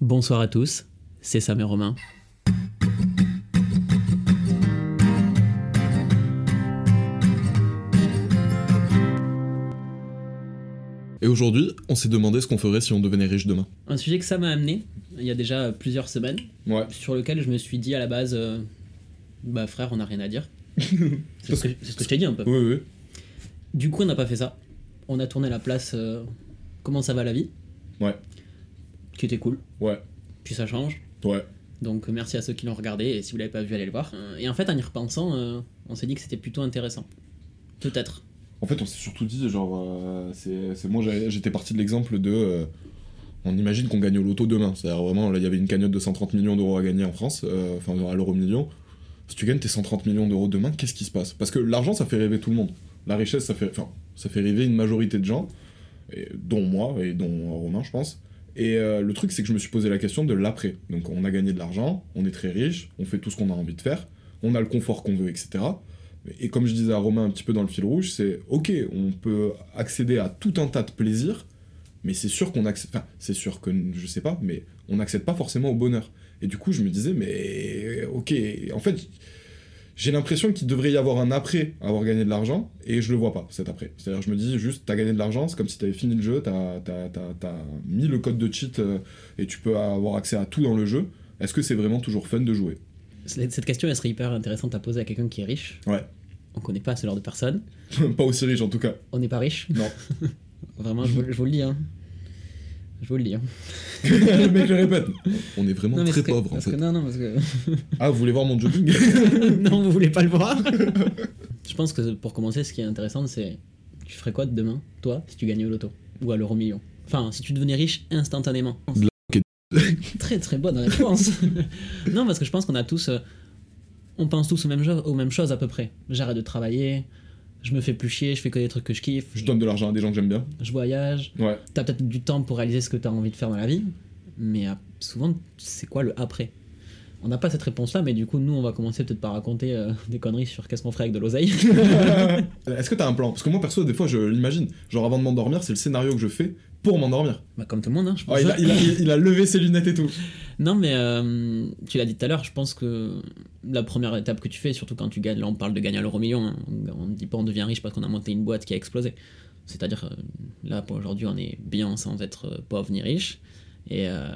Bonsoir à tous, c'est Sam et Romain. Et aujourd'hui, on s'est demandé ce qu'on ferait si on devenait riche demain. Un sujet que ça m'a amené il y a déjà plusieurs semaines, Ouais. sur lequel je me suis dit à la base, euh, bah frère, on n'a rien à dire. c'est ce que, c'est ce que je t'ai dit un peu. Oui, oui. Du coup, on n'a pas fait ça. On a tourné la place euh, Comment ça va la vie Ouais. Qui était cool. Ouais. Puis ça change. Ouais. Donc merci à ceux qui l'ont regardé et si vous l'avez pas vu, allez le voir. Euh, Et en fait, en y repensant, euh, on s'est dit que c'était plutôt intéressant. Peut-être. En fait, on s'est surtout dit, genre, euh, c'est moi j'étais parti de l'exemple de. euh, on imagine qu'on gagne au loto demain. C'est-à-dire vraiment, là, il y avait une cagnotte de 130 millions d'euros à gagner en France, enfin à l'euro million. Si tu gagnes tes 130 millions d'euros demain, qu'est-ce qui se passe? Parce que l'argent, ça fait rêver tout le monde. La richesse, ça fait, ça fait rêver une majorité de gens, et, dont moi et dont Romain, je pense. Et euh, le truc, c'est que je me suis posé la question de l'après. Donc, on a gagné de l'argent, on est très riche, on fait tout ce qu'on a envie de faire, on a le confort qu'on veut, etc. Et comme je disais à Romain un petit peu dans le fil rouge, c'est ok, on peut accéder à tout un tas de plaisirs, mais c'est sûr qu'on accède. Enfin, c'est sûr que je sais pas, mais on n'accède pas forcément au bonheur. Et du coup, je me disais, mais ok, en fait, j'ai l'impression qu'il devrait y avoir un après avoir gagné de l'argent, et je le vois pas, cet après. C'est-à-dire, je me dis juste, t'as gagné de l'argent, c'est comme si t'avais fini le jeu, t'as as, mis le code de cheat, euh, et tu peux avoir accès à tout dans le jeu. Est-ce que c'est vraiment toujours fun de jouer? Cette question, elle serait hyper intéressante à poser à quelqu'un qui est riche. Ouais. On connaît pas ce genre de personne. pas aussi riche en tout cas. On n'est pas riche. Non. Vraiment, je vous, je vous le dis. Hein. Je vous le dis. hein. le mec le répète. On est vraiment Non, mais très que- pauvre en fait. que- non, non, parce que. Ah, vous voulez voir mon jogging non, vous voulez pas le voir Je pense que pour commencer, ce qui est intéressant, c'est. Tu ferais quoi de demain, toi, si tu gagnais au loto Ou à l'euro million? Enfin, si tu devenais riche instantanément. De la Très très bonne réponse. non, parce que je pense qu'on a tous. euh, on pense tous aux mêmes, aux mêmes choses à peu près. J'arrête de travailler, je me fais plus chier, je fais que des trucs que je kiffe, Je donne de l'argent à des gens que j'aime bien. je voyage. Ouais. T'as peut-être du temps pour réaliser ce que t'as envie de faire dans la vie, mais euh, souvent, c'est quoi le après? On n'a pas cette réponse-là, mais du coup, nous, on va commencer peut-être par raconter euh, des conneries sur qu'est-ce qu'on ferait avec de l'oseille. Est-ce que t'as un plan? Parce que moi perso, des fois, je l'imagine. Genre avant de m'endormir, c'est le scénario que je fais pour m'endormir. bah, comme tout le monde, hein, je pense. Oh, il, a, il, a, il a levé ses lunettes et tout. Non, mais euh, tu l'as dit tout à l'heure, je pense que la première étape que tu fais, surtout quand tu gagnes, là on parle de gagner à l'euro million, hein, on ne dit pas on devient riche parce qu'on a monté une boîte qui a explosé. C'est-à-dire, euh, là pour aujourd'hui, on est bien sans être euh, pauvre ni riche, et euh,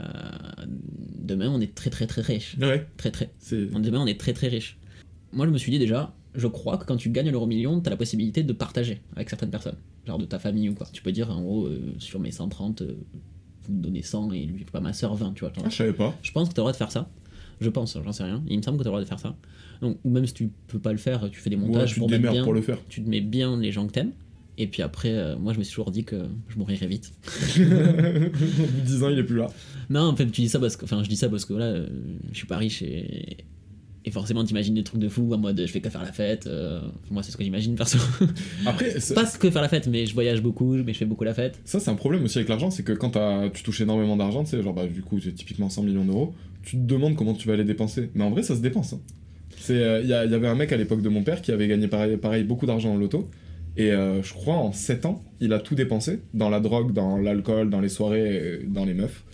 demain on est très très très riche. Ouais. Très très. Demain on est très très riche. Moi je me suis dit déjà, je crois que quand tu gagnes à l'euro million, tu as la possibilité de partager avec certaines personnes, genre de ta famille ou quoi. Tu peux dire en gros, euh, sur mes 130, euh, vous me donnez 100 et lui, pas ma soeur 20, tu vois. Ah, je savais pas. Je pense que tu as le droit de faire ça. Je pense, j'en sais rien. Il me semble que tu as le droit de faire ça. Donc, ou même si tu peux pas le faire, tu fais des Ouais, montages tu te pour mettre bien, pour le faire. Tu te mets bien les gens que t'aimes. Et puis après, euh, moi je me suis toujours dit que je mourirais vite. Au bout de 10 ans, il est plus là. Non, en fait, tu dis ça parce que, enfin, je dis ça parce que là, euh, je suis pas riche et Et forcément, t'imagines des trucs de fou en mode je fais que faire la fête. euh, moi, c'est ce que j'imagine perso. Après, c'est- Pas que faire la fête, mais je voyage beaucoup, mais je fais beaucoup la fête. ça, c'est un problème aussi avec l'argent, c'est que quand tu touches énormément d'argent, tu sais, genre, bah, du coup, c'est typiquement 100 millions d'euros, tu te demandes comment tu vas les dépenser. Mais en vrai, ça se dépense. hein. C'est, euh, Il y, il y avait un mec à l'époque de mon père qui avait gagné pareil, pareil beaucoup d'argent en loto. Et euh, je crois en 7 ans, il a tout dépensé dans la drogue, dans l'alcool, dans les soirées, euh, dans les meufs.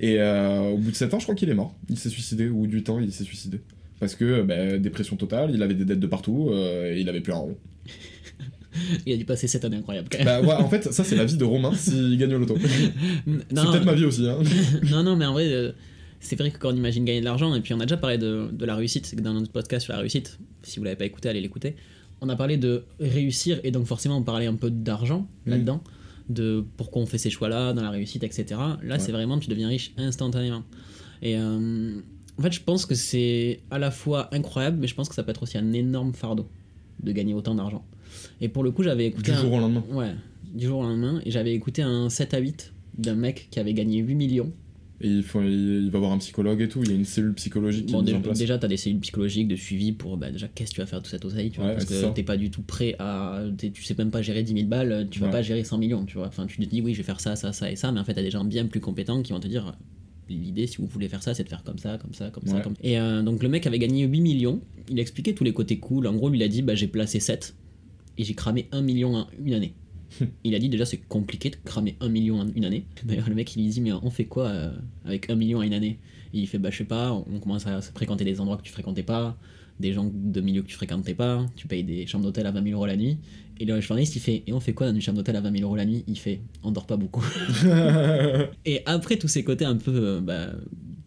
Et euh, au bout de 7 ans, je crois qu'il est mort. Il s'est suicidé, ou du temps, il s'est suicidé. Parce que bah, dépression totale, il avait des dettes de partout, euh, et il avait plus un rond. Il a dû passer cette année incroyable quand même. Bah ouais, en fait, ça c'est la vie de Romain s'il gagne au loto. C'est peut-être ma vie aussi. Hein. non, non, mais en vrai, euh, c'est vrai que quand on imagine gagner de l'argent, et puis on a déjà parlé de, de la réussite, dans notre podcast sur la réussite, si vous l'avez pas écouté, allez l'écouter, on a parlé de réussir, et donc forcément on parlait un peu d'argent Mm. là-dedans, de pourquoi on fait ces choix-là, dans la réussite, etc. Là, c'est vraiment, tu deviens riche instantanément. Et euh, en fait, je pense que c'est à la fois incroyable, mais je pense que ça peut être aussi un énorme fardeau de gagner autant d'argent. Et pour le coup, j'avais écouté. Du un- jour au lendemain. Ouais, du jour au lendemain, et j'avais écouté un 7 à 8 d'un mec qui avait gagné 8 millions. Et il, faut, il, il va voir un psychologue et tout, il y a une cellule psychologique qui Bon, est déjà, en place. déjà, t'as des cellules psychologiques de suivi pour bah, déjà qu'est-ce que tu vas faire de tout cet oseille, tu vois, Ouais, parce que t'es pas du tout prêt à. Tu sais même pas gérer 10 000 balles, tu vas Ouais. pas gérer 100 millions, tu vois. Enfin, tu te dis oui, je vais faire ça, ça, ça et ça, mais en fait, t'as des gens bien plus compétents qui vont te dire l'idée, si vous voulez faire ça, c'est de faire comme ça, comme ça, comme ça. Comme... Et euh, donc, le mec avait gagné 8 millions, il expliquait tous les côtés cool. En gros, lui, il a dit bah, j'ai placé 7 et j'ai cramé 1 million en une année. Il a dit déjà c'est compliqué de cramer 1 million en une année. D'ailleurs le mec il lui dit mais on fait quoi euh, avec 1 million en une année? Et il fait bah je sais pas, on commence à fréquenter des endroits que tu fréquentais pas, des gens de milieu que tu fréquentais pas, tu payes des chambres d'hôtel à 20 000 euros la nuit. Et le journaliste il fait et on fait quoi dans une chambre d'hôtel à 20 000 euros la nuit? Il fait on dort pas beaucoup. et après tous ces côtés un peu euh, bah,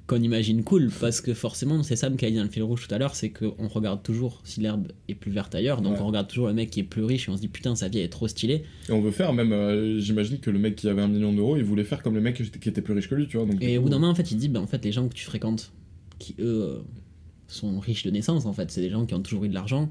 qu'on imagine cool, parce que forcément, c'est Sam qui a dit dans le fil rouge tout à l'heure, c'est qu'on regarde toujours si l'herbe est plus verte ailleurs, donc Ouais. on regarde toujours le mec qui est plus riche et on se dit putain, sa vie est trop stylée. Et on veut faire même, euh, j'imagine que le mec qui avait un million d'euros, il voulait faire comme le mec qui était plus riche que lui, tu vois. Donc, Et au bout d'un moment, en fait, il dit bah, en fait, les gens que tu fréquentes, qui eux euh, sont riches de naissance, en fait, c'est des gens qui ont toujours eu de l'argent,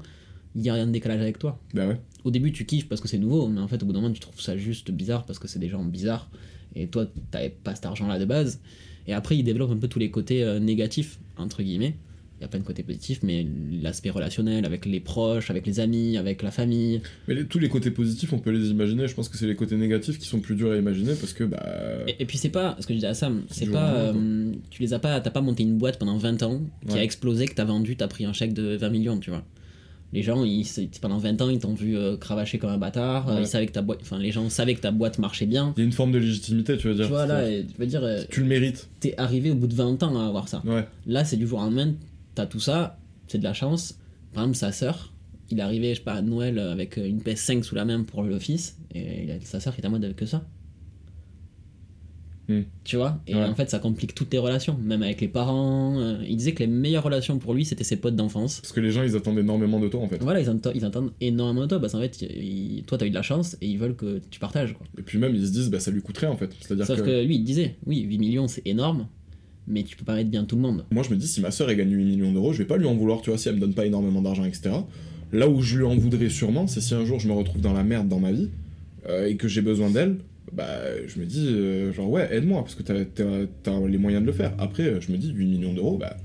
il y a rien de décalage avec toi. Bah ouais. Au début, tu kiffes parce que c'est nouveau, mais en fait, au bout d'un moment, tu trouves ça juste bizarre parce que c'est des gens bizarres et toi, t'avais pas cet argent-là de base. Et après, il développe un peu tous les côtés euh, négatifs, entre guillemets. Il y a plein de côtés positifs, mais l'aspect relationnel avec les proches, avec les amis, avec la famille. Mais les- tous les côtés positifs, on peut les imaginer. Je pense que c'est les côtés négatifs qui sont plus durs à imaginer parce que, bah. Et, et puis, c'est pas, ce que je dis à Sam, c'est pas. euh, tu les as pas. T'as pas monté une boîte pendant 20 ans qui a explosé, que t'as vendu, t'as pris un chèque de 20 millions, tu vois. Les gens, ils, pendant 20 ans, ils t'ont vu euh, cravacher comme un bâtard. euh, Ouais. Ils savaient que ta boîte, enfin, les gens savaient que ta boîte marchait bien. Il y a une forme de légitimité, tu veux dire. Tu vois, là, et, je veux dire, euh, Tu le mérites. t'es arrivé au bout de 20 ans à avoir ça. Ouais. Là, c'est du jour au lendemain, t'as tout ça, c'est de la chance. Par exemple, sa sœur, il est arrivé, je sais pas, à Noël avec euh, une PS5 sous la main pour le fils, et il a- sa sœur qui est en mode avec que ça. Hmm. Tu vois? Et Ouais. en fait, ça complique toutes les relations, même avec les parents. euh, il disait que les meilleures relations pour lui, c'était ses potes d'enfance. Parce que les gens, ils attendent énormément de toi, en fait. Voilà, ils entendent énormément de toi, parce qu'en fait, toi, t'as eu de la chance, et ils veulent que tu partages, quoi. Et puis même, ils se disent, bah ça lui coûterait, en fait. C'est-à-dire Sauf que... que... lui, il disait, oui, 8 millions, c'est énorme, mais tu peux pas mettre bien tout le monde. Moi, je me dis, si ma sœur, elle gagne 8 millions d'euros, je vais pas lui en vouloir, tu vois, si elle me donne pas énormément d'argent, etc. Là où je lui en voudrais sûrement, c'est si un jour je me retrouve dans la merde dans ma vie euh, et que j'ai besoin d'elle, bah je me dis, euh, genre, ouais, aide-moi, parce que t'as, t'as les moyens de le faire. Après, je me dis, 8 millions d'euros, bah.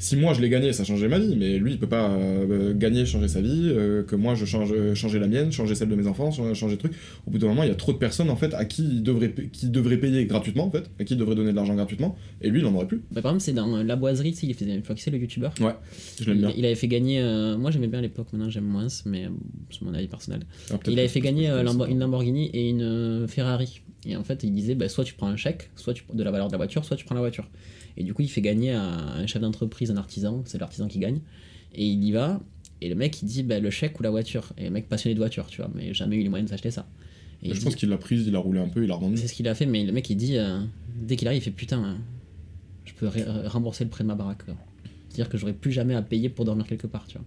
Si moi je l'ai gagné, ça changeait ma vie, mais lui il peut pas euh, gagner, changer sa vie, euh, que moi je change, euh, changer la mienne, changer celle de mes enfants, changer, changer de trucs. Au bout d'un moment, il y a trop de personnes en fait à qui il devrait, pa- qui devrait payer gratuitement en fait, à qui il devrait donner de l'argent gratuitement, et lui il en aurait plus. Bah, par exemple, c'est dans La Boiserie, il faisait, je c'est le youtubeur. Ouais, je l'aime bien. Il, il avait fait gagner. euh, moi j'aimais bien à l'époque, maintenant j'aime moins, mais c'est mon avis personnel. Ah, Il avait fait gagner Lambo- une Lamborghini et une Ferrari. Et en fait, il disait bah, soit tu prends un chèque, soit tu, de la valeur de la voiture, soit tu prends la voiture. Et du coup, il fait gagner à un chef d'entreprise, un artisan, c'est l'artisan qui gagne. Et il y va, et le mec il dit bah, le chèque ou la voiture. Et le mec passionné de voiture, tu vois, mais jamais eu les moyens de s'acheter ça. Et je dit- pense qu'il l'a prise, il a roulé un peu, il a revendu. c'est ce qu'il a fait, mais le mec il dit, euh, dès qu'il arrive, il fait putain, euh, je peux ré- rembourser le prêt de ma baraque. C'est-à-dire que j'aurais plus jamais à payer pour dormir quelque part, tu vois.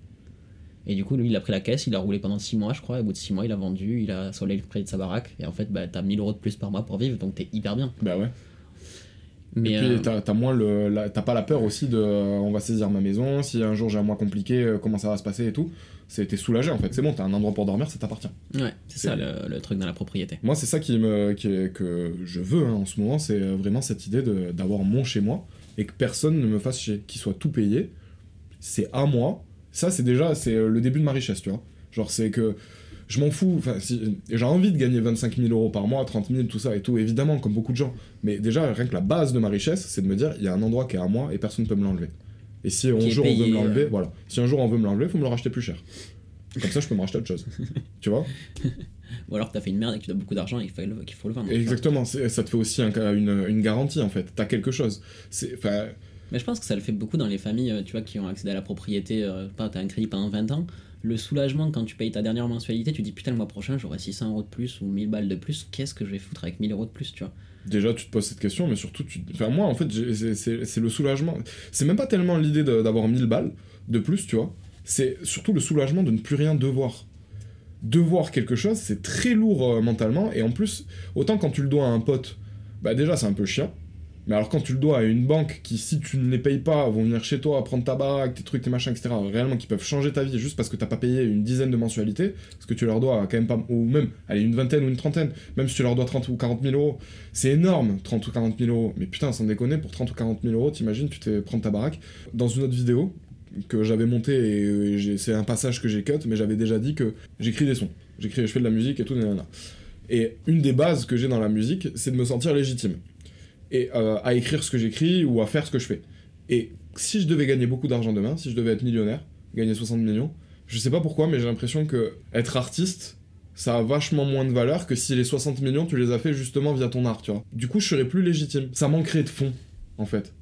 Et du coup, lui, il a pris la caisse, il a roulé pendant 6 mois, je crois, et au bout de 6 mois, il a vendu, il a soldé le prêt de sa baraque, et en fait, bah, t'as 1000 euros de plus par mois pour vivre, donc t'es hyper bien. Bah ouais. Mais et puis euh, t'as, moins le, la- pas la peur aussi de, euh, on va saisir ma maison, si un jour j'ai un mois compliqué, euh, comment ça va se passer et tout. C'est, t'es soulagé en fait, c'est bon, t'as un endroit pour dormir, ça t'appartient. ouais, c'est ça le, le truc dans la propriété. Moi, c'est ça qui me, qui est- que je veux hein, en ce moment, c'est vraiment cette idée de, d'avoir mon chez moi et que personne ne me fasse chier, qu'il soit tout payé. c'est à moi, ça c'est déjà c'est le début de ma richesse, tu vois. Genre c'est que je m'en fous, enfin si, j'ai envie de gagner 25 000 euros par mois, 30 000, tout ça et tout, évidemment, comme beaucoup de gens. Mais déjà, rien que la base de ma richesse, c'est de me dire, il y a un endroit qui est à moi et personne ne peut me l'enlever. Et si un jour on veut me l'enlever, euh. voilà. Si un jour on veut me l'enlever, faut me le racheter plus cher. Comme ça, je peux me racheter autre chose. tu vois? Ou alors que t'as fait une merde et que tu dois beaucoup d'argent et qu'il faut, faut le vendre. Exactement, ça te fait aussi un une, une garantie en fait. T'as quelque chose. C'est, Mais je pense que ça le fait beaucoup dans les familles, euh, tu vois, qui ont accédé à la propriété, euh, pas t'as un crédit pendant 20 ans. Le soulagement quand tu payes ta dernière mensualité, tu dis putain le mois prochain j'aurai 600 euros de plus ou 1000 balles de plus, qu'est-ce que je vais foutre avec 1000 euros de plus, tu vois déjà, tu te poses cette question, mais surtout, tu... enfin, moi en fait, c'est- le soulagement. C'est même pas tellement l'idée d'avoir 1000 balles de plus, tu vois. C'est surtout le soulagement de ne plus rien devoir. Devoir quelque chose, c'est très lourd euh, mentalement, et en plus, autant quand tu le dois à un pote, bah déjà c'est un peu chiant. Mais alors quand tu le dois à une banque qui, si tu ne les payes pas, vont venir chez toi prendre ta baraque, tes trucs, tes machins, etc., réellement qui peuvent changer ta vie juste parce que t'as pas payé une dizaine de mensualités, parce que tu leur dois quand même pas, ou même, allez, une vingtaine ou une trentaine, même si tu leur dois 30 ou 40 000 euros, c'est énorme, 30 ou 40 000 euros. Mais putain, sans déconner, pour 30 ou 40 000 euros, t'imagines, tu te fais prendre ta baraque. Dans une autre vidéo que j'avais montée, et, et c'est un passage que j'ai cut, mais j'avais déjà dit que j'écris des sons. J'écris, je fais de la musique et tout, nanana. Et une des bases que j'ai dans la musique, c'est de me sentir légitime. Et euh, à écrire ce que j'écris ou à faire ce que je fais. Et si je devais gagner beaucoup d'argent demain, si je devais être millionnaire, gagner 60 millions, je sais pas pourquoi, mais j'ai l'impression que être artiste, ça a vachement moins de valeur que si les 60 millions, tu les as fait justement via ton art, tu vois. Du coup, je serais plus légitime. Ça manquerait de fond, en fait.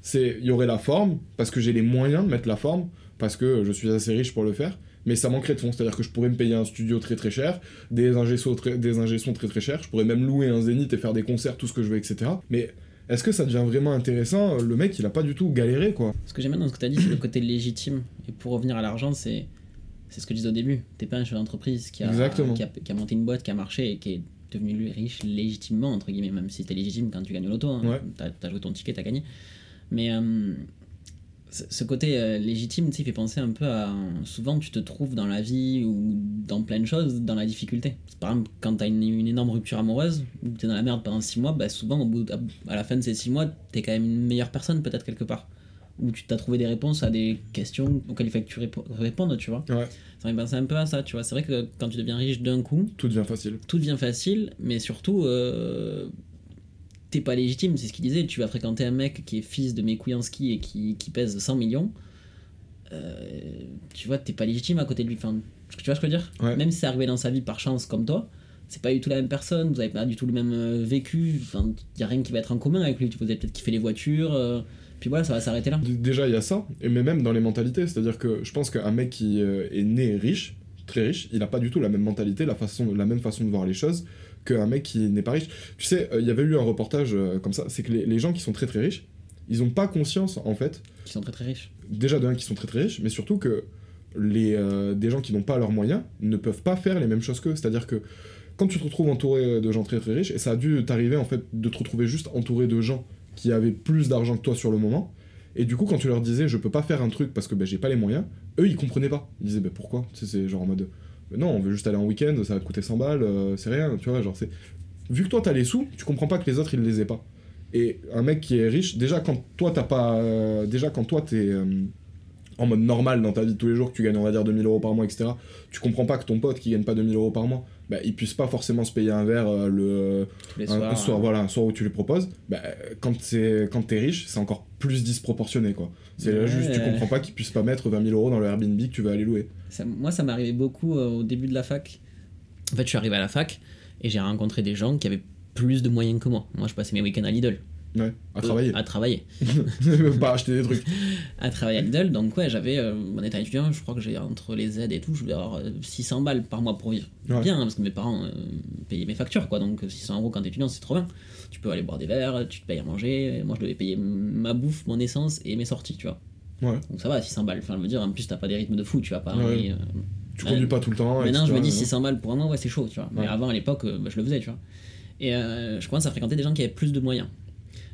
C'est, il y aurait la forme, parce que j'ai les moyens de mettre la forme, parce que je suis assez riche pour le faire, mais ça manquerait de fond. C'est-à-dire que je pourrais me payer un studio très très cher, des ingé-sons très, très très chers, je pourrais même louer un zénith et faire des concerts, tout ce que je veux, etc. Mais est-ce que ça devient vraiment intéressant Le mec, il a pas du tout galéré, quoi? Ce que j'aime bien dans ce que tu as dit, c'est le côté légitime. Et pour revenir à l'argent, c'est c'est ce que je disais au début. T'es pas un chef d'entreprise qui a, qui, a, qui a monté une boîte, qui a marché et qui est devenu lui riche légitimement, entre guillemets, même si c'était légitime quand tu gagnes au loto. Hein. Ouais. T'as as joué ton ticket, t'as gagné. Mais euh, ce côté euh, légitime, tu sais, fait penser un peu à. Souvent, tu te trouves dans la vie ou dans plein de choses dans la difficulté. Par exemple, quand t'as une, une énorme rupture amoureuse, ou t'es dans la merde pendant 6 mois, bah souvent, au bout, à, à la fin de ces 6 mois, t'es quand même une meilleure personne, peut-être quelque part. Ou tu t'as trouvé des réponses à des questions auxquelles il fallait que tu répo- répondes, tu vois. Ouais. Ça me fait penser un peu à ça, tu vois. C'est vrai que quand tu deviens riche d'un coup, Tout devient facile. tout devient facile, mais surtout, euh, t'es pas légitime. C'est ce qu'il disait. Tu vas fréquenter un mec qui est fils de Mekouyanski et qui, qui pèse 100 millions. Euh, tu vois, t'es pas légitime à côté de lui. Enfin, tu vois ce que je veux dire? Ouais. Même si c'est arrivé dans sa vie par chance comme toi, c'est pas du tout la même personne. Vous avez pas du tout le même euh, vécu. Enfin, y a rien qui va être en commun avec lui. Vous avez peut-être kiffé les voitures. euh, puis voilà, ça va s'arrêter là. Déjà, il y a ça, mais même dans les mentalités, c'est-à-dire que je pense qu'un mec qui est né riche, très riche, il n'a pas du tout la même mentalité, la, façon, la même façon de voir les choses qu'un mec qui n'est pas riche. Tu sais, euh, il y avait eu un reportage euh, comme ça, c'est que les, les gens qui sont très très riches, ils n'ont pas conscience, en fait, Qui sont très très riches. déjà d'un qui sont très très riches, mais surtout que les, euh, des gens qui n'ont pas leurs moyens ne peuvent pas faire les mêmes choses qu'eux. C'est-à-dire que quand tu te retrouves entouré de gens très très riches, et ça a dû t'arriver en fait de te retrouver juste entouré de gens qui avaient plus d'argent que toi sur le moment, et du coup quand tu leur disais je peux pas faire un truc parce que ben, j'ai pas les moyens, eux ils comprenaient pas. Ils disaient ben, pourquoi? C'est genre en mode Non, on veut juste aller en week-end, ça va te coûter 100 balles, euh, c'est rien, tu vois, genre c'est. Vu que toi t'as les sous, tu comprends pas que les autres ils les aient pas. Et un mec qui est riche, déjà quand toi t'as pas. euh, déjà quand toi t'es. euh, en mode normal dans ta vie de tous les jours, que tu gagnes on va dire 2000 euros par mois, etc., tu comprends pas que ton pote qui gagne pas 2000 euros par mois, bah, il puisse pas forcément se payer un verre euh, le, Tous les un, soirs. un soir, euh, voilà, un soir où tu lui proposes, bah, quand c'est quand t'es riche, c'est encore plus disproportionné quoi. C'est Ouais. juste tu comprends pas qu'il puisse pas mettre 20 000 euros dans le Airbnb que tu vas aller louer. Ça- moi, ça arrivé beaucoup euh, au début de la fac. En fait, je suis arrivé à la fac et j'ai rencontré des gens qui avaient plus de moyens que moi. Moi, je passais mes week-ends à Lidl. Ouais, à travailler, À travailler. pas acheter des trucs. À travailler à Lidl. Donc, ouais, j'avais euh, mon état étudiant. Je crois que j'ai entre les aides et tout, je devais avoir euh, 600 balles par mois pour vivre. Ouais. Bien, hein, parce que mes parents euh, payaient mes factures, quoi. Donc, 600 euros quand t'es étudiant, c'est trop bien. Tu peux aller boire des verres, tu te payes à manger. Moi, je devais payer ma bouffe, mon essence et mes sorties, tu vois. Ouais. Donc, ça va, 600 balles. Enfin, je veux dire, en plus, t'as pas des rythmes de fou, tu vas pas. Ouais. euh, Tu conduis pas tout le temps. Maintenant, je me dis etc., 600 balles pour un mois, ouais, c'est chaud, tu vois. Mais avant, à l'époque, euh, bah, je le faisais, tu vois. Et euh, je commence à fréquenter des gens qui avaient plus de moyens.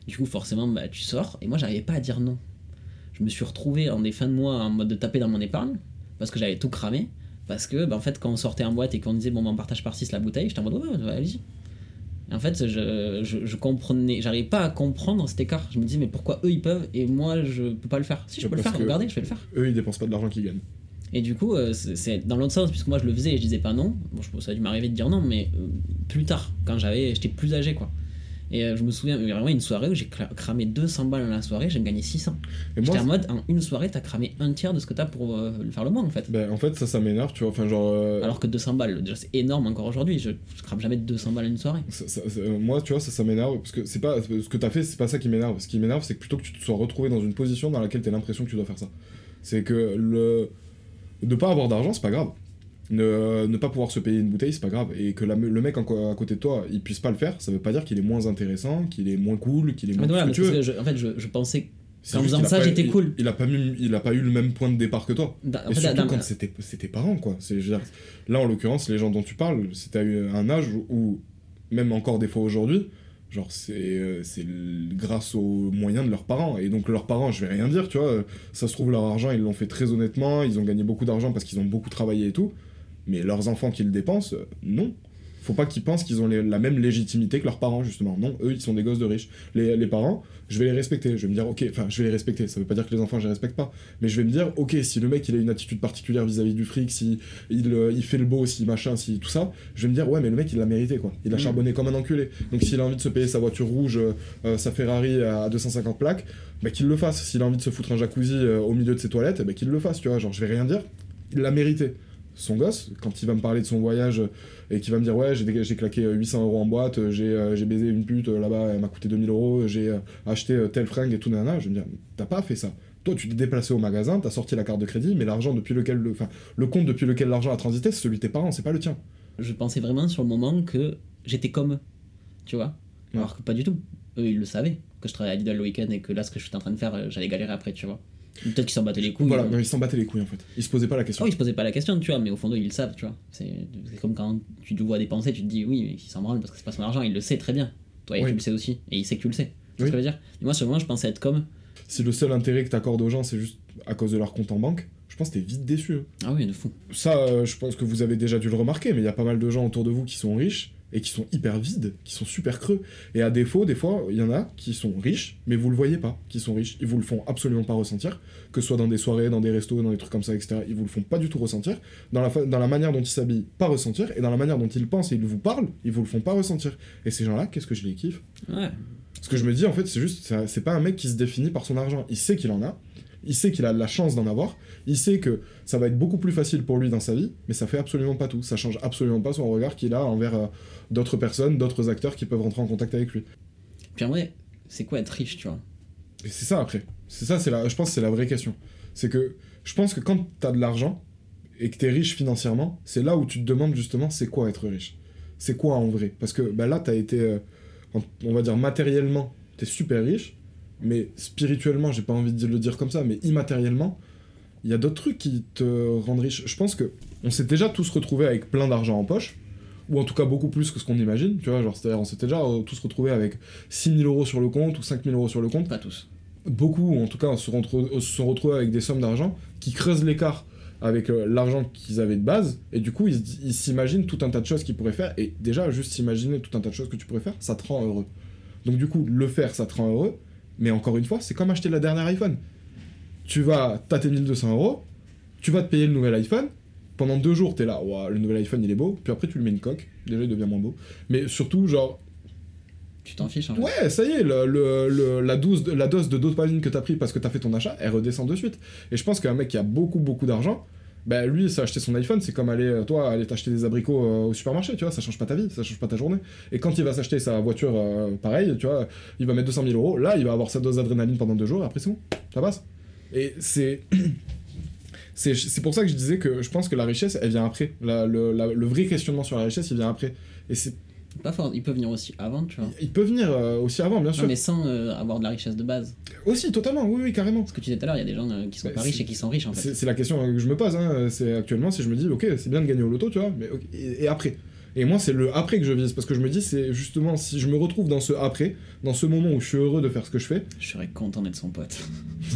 Du coup, forcément, bah, tu sors. Et moi, j'arrivais pas à dire non. Je me suis retrouvé en des fins de mois en mode de taper dans mon épargne parce que j'avais tout cramé. Parce que, bah, en fait, quand on sortait en boîte et qu'on disait, bon, bah, on partage par 6 la bouteille, j'étais en mode, ouais, allez-y. En fait, je, je, je comprenais, j'arrivais pas à comprendre cet écart. Je me disais, mais pourquoi eux ils peuvent et moi je peux pas le faire? Si je peux le faire, regardez, je vais le faire. Eux, ils dépensent pas de l'argent qu'ils gagnent. Et du coup, euh, c'est dans l'autre sens, puisque moi je le faisais et je disais pas non. Bon, je, ça a dû m'arriver de dire non, mais euh, plus tard, quand j'avais, j'étais plus âgé quoi. Et euh, je me souviens, il y a vraiment une soirée où j'ai cramé 200 balles dans la soirée, j'ai gagné 600. Et J'étais en mode, en une soirée, t'as cramé un tiers de ce que t'as pour euh, faire le mois en fait. ben, en fait, ça, ça m'énerve, tu vois. Enfin, genre. euh, Alors que 200 balles, déjà c'est énorme encore aujourd'hui, je, je crame jamais 200 balles en une soirée. Ça- ça- ça- euh, moi, tu vois, ça, ça m'énerve parce que c'est pas ce que t'as fait, c'est pas ça qui m'énerve. Ce qui m'énerve, c'est que plutôt que tu te sois retrouvé dans une position dans laquelle t'as l'impression que tu dois faire ça. C'est que le de pas avoir d'argent, c'est pas grave. Ne, ne pas pouvoir se payer une bouteille, c'est pas grave. Et que la- le mec à côté de toi, il puisse pas le faire, ça veut pas dire qu'il est moins intéressant, qu'il est moins cool, qu'il est Mais moins. voilà, que que je- en fait, je, je pensais. En faisant ça, j'étais il- cool. Il, a pas mis- il a pas eu le même point de départ que toi. Da- en Et fait, surtout dans- quand c'était tes parents, quoi. Dire, là, en l'occurrence, les gens dont tu parles, c'est à un âge où, même encore des fois aujourd'hui, genre, c'est, grâce aux moyens de leurs parents. Et donc, leurs parents, je vais rien dire, tu vois, ça se trouve, leur argent, ils l'ont fait très honnêtement, ils ont gagné beaucoup d'argent parce qu'ils ont beaucoup travaillé et tout. Mais leurs enfants qui le dépensent, non. Faut pas qu'ils pensent qu'ils ont les- la même légitimité que leurs parents, justement. Non, eux, ils sont des gosses de riches. Les, les parents, je vais les respecter. Je vais me dire, ok, enfin, je vais les respecter. Ça veut pas dire que les enfants, je les respecte pas. Mais je vais me dire, ok, si le mec, il a une attitude particulière vis-à-vis du fric, si il, euh, il fait le beau, si machin, si tout ça, je vais me dire, ouais, mais le mec, il l'a mérité, quoi. Il a Mm. charbonné comme un enculé. Donc, s'il a envie de se payer sa voiture rouge, euh, euh, sa Ferrari à 250 plaques, bah, qu'il le fasse. S'il a envie de se foutre un jacuzzi euh, au milieu de ses toilettes, bah, qu'il le fasse, tu vois. Genre, je vais rien dire. Il l'a mérité. Son gosse, quand il va me parler de son voyage euh, et qu'il va me dire ouais j'ai claqué euh, 800 euros en boîte, euh, j'ai euh, j'ai baisé une pute euh, là-bas, elle m'a coûté 2000 euros, j'ai euh, acheté euh, tel fringue et tout nana, je vais me dire t'as pas fait ça. Toi tu t'es déplacé au magasin, t'as sorti la carte de crédit, mais l'argent depuis lequel le, enfin le compte depuis lequel l'argent a transité c'est celui de tes parents, c'est pas le tien. Je pensais vraiment sur le moment que j'étais comme eux, tu vois. Ouais. Alors que pas du tout. Eux, ils le savaient, que je travaillais à Lidl le week-end et que là, ce que je suis en train de faire, euh, j'allais galérer après, tu vois. Peut-être qu'ils s'en battaient les couilles. Voilà, non, ils s'en battaient les couilles en fait. Ils se posaient pas la question. Oh, ils se posaient pas la question, tu vois, mais au fond d'eux, ils le savent, tu vois. C'est comme quand tu te vois dépenser, tu te dis oui, mais il s'en branle parce que c'est pas son argent, il le sait très bien. Toi, Oui. tu le sais aussi, et il sait que tu le sais. Oui. ce que je veux dire? Moi, sur le moment, je pensais être comme. Si le seul intérêt que t'accordes aux gens c'est juste à cause de leur compte en banque, je pense que t'es vite déçu. hein. Ah oui, de fou. Ça, euh, je pense que vous avez déjà dû le remarquer, mais il y a pas mal de gens autour de vous qui sont riches et qui sont hyper vides, qui sont super creux. Et à défaut, des fois, il y en a qui sont riches, mais vous le voyez pas, qui sont riches. Ils vous le font absolument pas ressentir, que ce soit dans des soirées, dans des restos, dans des trucs comme ça, etc. Ils vous le font pas du tout ressentir. Dans la, fa- dans la manière dont ils s'habillent, pas ressentir. Et dans la manière dont ils pensent et ils vous parlent, ils vous le font pas ressentir. Et ces gens-là, qu'est-ce que je les kiffe? Ouais. ce que je me dis, en fait, c'est juste, c'est- c'est pas un mec qui se définit par son argent. Il sait qu'il en a, il sait qu'il a la chance d'en avoir, il sait que ça va être beaucoup plus facile pour lui dans sa vie, mais ça fait absolument pas tout. Ça change absolument pas son regard qu'il a envers euh, d'autres personnes, d'autres acteurs qui peuvent rentrer en contact avec lui. Puis en vrai, c'est quoi être riche, tu vois? Et c'est ça après. C'est ça, c'est la, je pense que c'est la vraie question. C'est que je pense que quand t'as de l'argent et que t'es riche financièrement, c'est là où tu te demandes justement c'est quoi être riche? C'est quoi en vrai? Parce que bah, là, t'as été, euh, on va dire matériellement, t'es super riche, mais spirituellement, j'ai pas envie de le dire comme ça, mais immatériellement, il y a d'autres trucs qui te rendent riche. Je pense que on s'est déjà tous retrouvés avec plein d'argent en poche, ou en tout cas beaucoup plus que ce qu'on imagine, tu vois, genre c'est-à-dire on s'était déjà euh, tous retrouvés avec 6000 euros sur le compte ou 5000 euros sur le compte, Pas tous. beaucoup, en tout cas, se, retrouve- se sont retrouvés avec des sommes d'argent qui creusent l'écart avec euh, l'argent qu'ils avaient de base, et du coup, ils s'imaginent tout un tas de choses qu'ils pourraient faire, et déjà, juste s'imaginer tout un tas de choses que tu pourrais faire, ça te rend heureux. Donc, du coup, le faire, ça te rend heureux, mais encore une fois, c'est comme acheter la dernière iPhone. Tu vas tâter 1200 euros, tu vas te payer le nouvel iPhone, pendant deux jours, t'es là, le nouvel iPhone il est beau, puis après tu lui mets une coque, déjà il devient moins beau, mais surtout, genre, Tu t'en fiches, en fait. Ouais, ça y est, le, le- le- la, dose de, la dose de dopamine que t'as pris parce que t'as fait ton achat, elle redescend de suite. Et je pense qu'un mec qui a beaucoup, beaucoup d'argent, bah lui, ça acheter son iPhone, c'est comme aller, toi, aller t'acheter des abricots euh, au supermarché, tu vois, ça change pas ta vie, ça change pas ta journée. Et quand il va s'acheter sa voiture, euh, pareil, tu vois, il va mettre 200 000 euros, là, il va avoir sa dose d'adrénaline pendant deux jours, et après c'est bon, ça passe. Et. C'est c'est pour ça que je disais que je pense que la richesse, elle vient après. La- le, la- le vrai questionnement sur la richesse, il vient après. Et c'est, Pas fort, il peut venir aussi avant, tu vois. il peut venir euh, aussi avant, bien sûr. Non, mais sans euh, avoir de la richesse de base. Aussi, totalement, oui, oui, carrément. Ce que tu disais tout à l'heure, il y a des gens euh, qui sont Bah, pas riches et qui sont riches, en fait. C'est la question que je me pose, hein. c'est actuellement si je me dis, ok, c'est bien de gagner au loto, tu vois, mais et après? Et moi, c'est le après que je vise, parce que je me dis, c'est justement, si je me retrouve dans ce après, dans ce moment où je suis heureux de faire ce que je fais, Je serais content d'être son pote.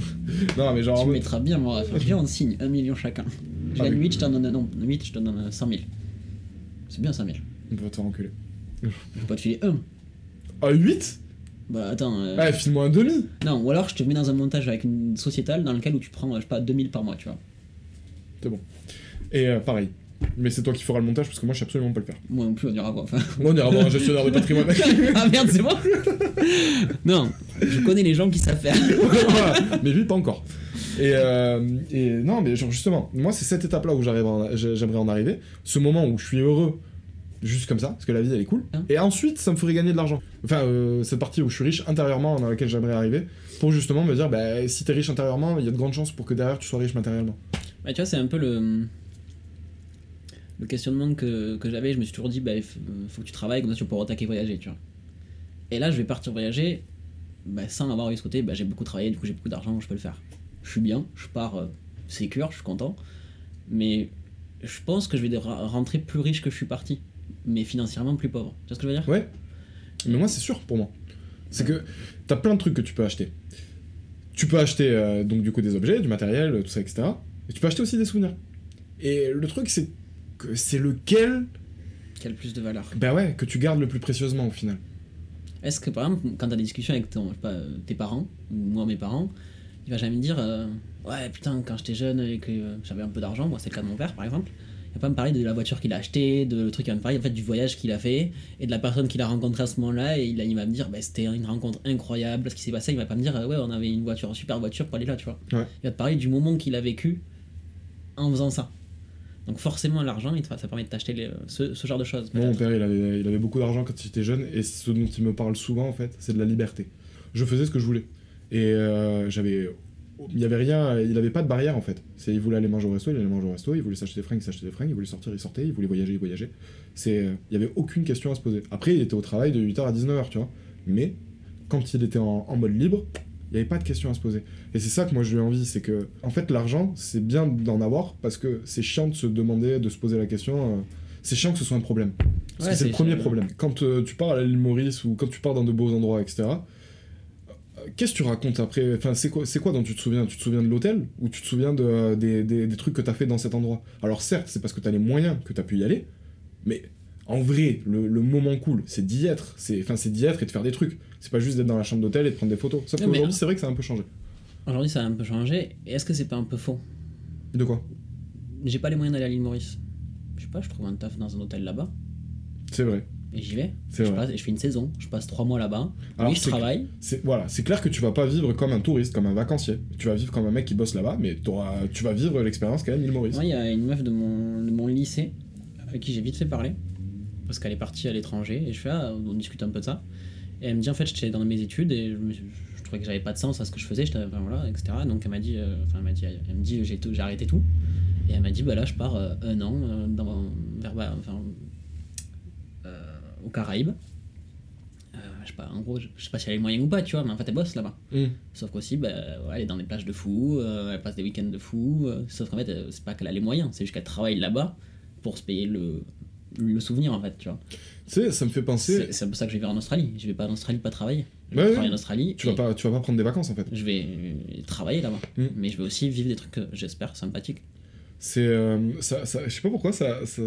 non, mais genre, en tu me mettras bien, moi. Viens, on signe un million chacun. Je Ah gagne oui. 8, je t'en donne. Non, 8, je te donne 100 000. C'est bien 100 000. on va te faire enculer. Je vais pas te filer un. À 8 Bah attends. euh, Ouais, file-moi un demi. Non, ou alors je te mets dans un montage avec une sociétale dans lequel où tu prends, je sais pas, 2000 par mois, tu vois. Et euh, pareil. Mais c'est toi qui feras le montage parce que moi je sais absolument pas le faire. Moi non plus, on ira voir. Enfin... Moi on ira voir un gestionnaire de patrimoine. ah merde, c'est moi Non, je connais les gens qui savent faire. Voilà. Mais lui pas encore. Et, euh, et non mais genre justement, moi c'est cette étape là où j'aimerais en arriver. Ce moment où je suis heureux. Juste comme ça, parce que la vie elle est cool. Hein Et ensuite, ça me ferait gagner de l'argent. Enfin, euh, cette partie où je suis riche intérieurement, dans laquelle j'aimerais arriver, pour justement me dire, bah, si t'es riche intérieurement, il y a de grandes chances pour que derrière tu sois riche matériellement. Bah, tu vois, c'est un peu le. Le questionnement que, que j'avais, je me suis toujours dit, bah, il faut faut que tu travailles, comme ça tu pouvoir attaquer voyager, tu vois. Et là, je vais partir voyager, bah, sans avoir eu ce côté, bah, j'ai beaucoup travaillé, du coup j'ai beaucoup d'argent, je peux le faire. Je suis bien, je pars euh, sécure, je suis content, mais je pense que je vais rentrer plus riche que je suis parti, mais financièrement plus pauvre. Tu vois ce que je veux dire? Ouais. Mais moi, c'est sûr pour moi. C'est que t'as plein de trucs que tu peux acheter. Tu peux acheter euh, donc du coup des objets, du matériel, tout ça, etc. Et tu peux acheter aussi des souvenirs. Et le truc, c'est c'est lequel, Quel plus de valeur bah ouais, que tu gardes le plus précieusement au final. Est-ce que par exemple, quand t'as des discussions avec ton, pas, euh, tes parents, ou moi mes parents, il va jamais me dire euh, Ouais, putain, quand j'étais jeune et que euh, j'avais un peu d'argent, moi c'est le cas de mon père par exemple, il va pas me parler de la voiture qu'il a achetée, de le truc, il va me parler en fait du voyage qu'il a fait et de la personne qu'il a rencontrée à ce moment-là, et il, il va me dire bah, C'était une rencontre incroyable, ce qui s'est passé, il va pas me dire Ouais, on avait une voiture, une super voiture pour aller là, tu vois. Ouais. Il va te parler du moment qu'il a vécu en faisant ça. Donc forcément, l'argent, ça permet de t'acheter ce, ce genre de choses. Moi, mon père, il avait, il avait beaucoup d'argent quand il était jeune, et ce dont il me parle souvent, en fait, c'est de la liberté. Je faisais ce que je voulais. Et euh, j'avais. Il y avait rien, il avait pas de barrière en fait. C'est, il voulait aller manger au resto, il allait manger au resto, il voulait s'acheter des fringues, il s'achetait des fringues, il voulait sortir, il sortait, il voulait voyager, il voyageait. C'est, euh, il y avait aucune question à se poser. Après, il était au travail de 8h à 19h, tu vois. Mais quand il était en, en mode libre, il n'y avait pas de question à se poser. Et c'est ça que moi je lui ai envie, c'est que, en fait, l'argent, c'est bien d'en avoir parce que c'est chiant de se demander, de se poser la question. euh, c'est chiant que ce soit un problème. Parce Ouais, que c'est le premier chiant. problème. Quand euh, tu pars à l'île Maurice ou quand tu pars dans de beaux endroits, etc., euh, qu'est-ce que tu racontes après? Enfin, c'est quoi, c'est quoi dont tu te souviens? Tu te souviens de l'hôtel ou tu te souviens de, euh, des, des- des trucs que tu as fait dans cet endroit? Alors certes, c'est parce que tu as les moyens que tu as pu y aller, mais en vrai, le, le moment cool, c'est d'y être. C'est, enfin, c'est d'y être et de faire des trucs. C'est pas juste d'être dans la chambre d'hôtel et de prendre des photos. Sauf qu'aujourd'hui, c'est vrai que ça a un peu changé. Aujourd'hui, ça a un peu changé. Et est-ce que c'est pas un peu faux? De quoi? J'ai pas les moyens d'aller à l'île Maurice. Je sais pas, je trouve un taf dans un hôtel là-bas. C'est vrai. Et j'y vais. C'est je, vrai. passe- je fais une saison. Je passe trois mois là-bas. Alors, oui, je c'est- travaille. C'est voilà, c'est clair que tu vas pas vivre comme un touriste, comme un vacancier. Tu vas vivre comme un mec qui bosse là-bas, mais tu vas vivre l'expérience quand même île Maurice. Moi, il y a une meuf de mon, de mon lycée avec qui j'ai vite fait parler. Parce qu'elle est partie à l'étranger. Et je fais, ah, on discute un peu de ça. Et elle me dit, en fait, j'étais dans mes études et je, trouvais que j'avais pas de sens à ce que je faisais. J'étais, enfin, voilà, etc. Donc elle m'a dit, euh, enfin, elle m'a dit, elle me dit, j'ai tout- j'ai arrêté tout. Et elle m'a dit, bah là, je pars euh, un an euh, dans, vers, bah, enfin, aux Caraïbes. Je sais pas, en gros, je, je sais pas si elle a les moyens ou pas, tu vois, mais en fait, elle bosse là-bas. Mm. Sauf qu'aussi, bah, ouais, elle est dans des plages de fou, euh, elle passe des week-ends de fou. euh, sauf qu'en fait, c'est pas qu'elle a les moyens, c'est juste qu'elle travaille là-bas pour se payer le, le souvenir, en fait, tu vois. Tu sais, ça me fait penser. C'est pour ça que je vais en Australie. Je vais pas en Australie pas travailler. Je Ouais, vais ouais. travailler en Australie. Tu vas pas, tu vas pas prendre des vacances en fait. Je vais travailler là-bas. Mm. Mais je vais aussi vivre des trucs, j'espère, sympathiques. C'est, euh, ça, ça- je sais pas pourquoi ça, ça,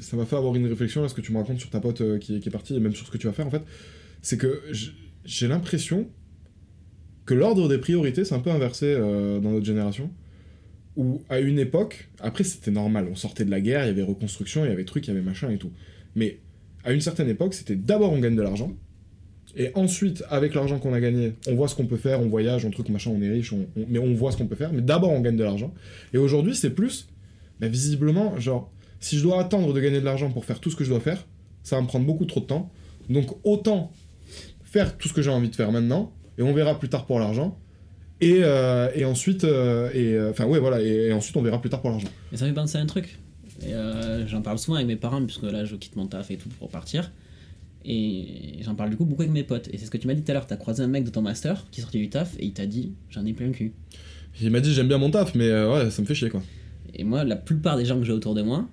ça m'a fait avoir une réflexion là ce que tu me racontes sur ta pote euh, qui, qui est partie et même sur ce que tu vas faire en fait. C'est que j'ai l'impression que l'ordre des priorités c'est un peu inversé euh, dans notre génération. Où à une époque, après c'était normal, on sortait de la guerre, il y avait reconstruction, il y avait trucs, il y avait machin et tout. Mais à une certaine époque, c'était d'abord on gagne de l'argent. Et ensuite, avec l'argent qu'on a gagné, on voit ce qu'on peut faire, on voyage, on truc, machin, on est riche, mais on voit ce qu'on peut faire. Mais d'abord, on gagne de l'argent. Et aujourd'hui, c'est plus, mais visiblement, genre, si je dois attendre de gagner de l'argent pour faire tout ce que je dois faire, ça va me prendre beaucoup trop de temps. Donc autant faire tout ce que j'ai envie de faire maintenant, et on verra plus tard pour l'argent. Et, euh, et ensuite, euh, et, euh, enfin ouais, voilà, et, et ensuite on verra plus tard pour l'argent. Mais ça me fait penser à un truc. Et, euh, j'en parle souvent avec mes parents, puisque là, je quitte mon taf et tout pour partir. Et j'en parle du coup beaucoup avec mes potes. Et c'est ce que tu m'as dit tout à l'heure. T'as croisé un mec de ton master qui sortait du taf et il t'a dit J'en ai plein le cul. Il m'a dit j'aime bien mon taf, mais euh, ouais, ça me fait chier quoi. Et moi, la plupart des gens que j'ai autour de moi,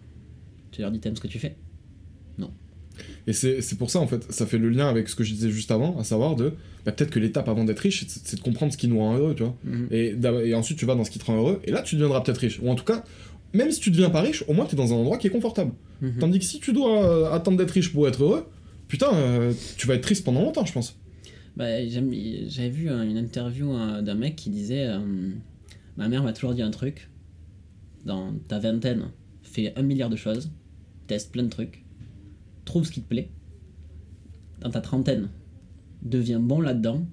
tu leur dis T'aimes ce que tu fais Et c'est pour ça, en fait, ça fait le lien avec ce que je disais juste avant, à savoir de, bah, peut-être que l'étape avant d'être riche, c'est de comprendre ce qui nous rend heureux, tu vois. Mhm. Et, ensuite, tu vas dans ce qui te rend heureux, et là, tu deviendras peut-être riche. Ou en tout cas, même si tu deviens pas riche, au moins, tu es dans un endroit qui est confortable. Mhm. Tandis que si tu dois euh, attendre d'être riche pour être heureux, putain, euh, tu vas être triste pendant longtemps, je pense. Bah, J'avais vu euh, une interview euh, d'un mec qui disait euh, Ma mère m'a toujours dit un truc. Dans ta vingtaine, fais un milliard de choses, teste plein de trucs, trouve ce qui te plaît. Dans ta trentaine, deviens bon là-dedans.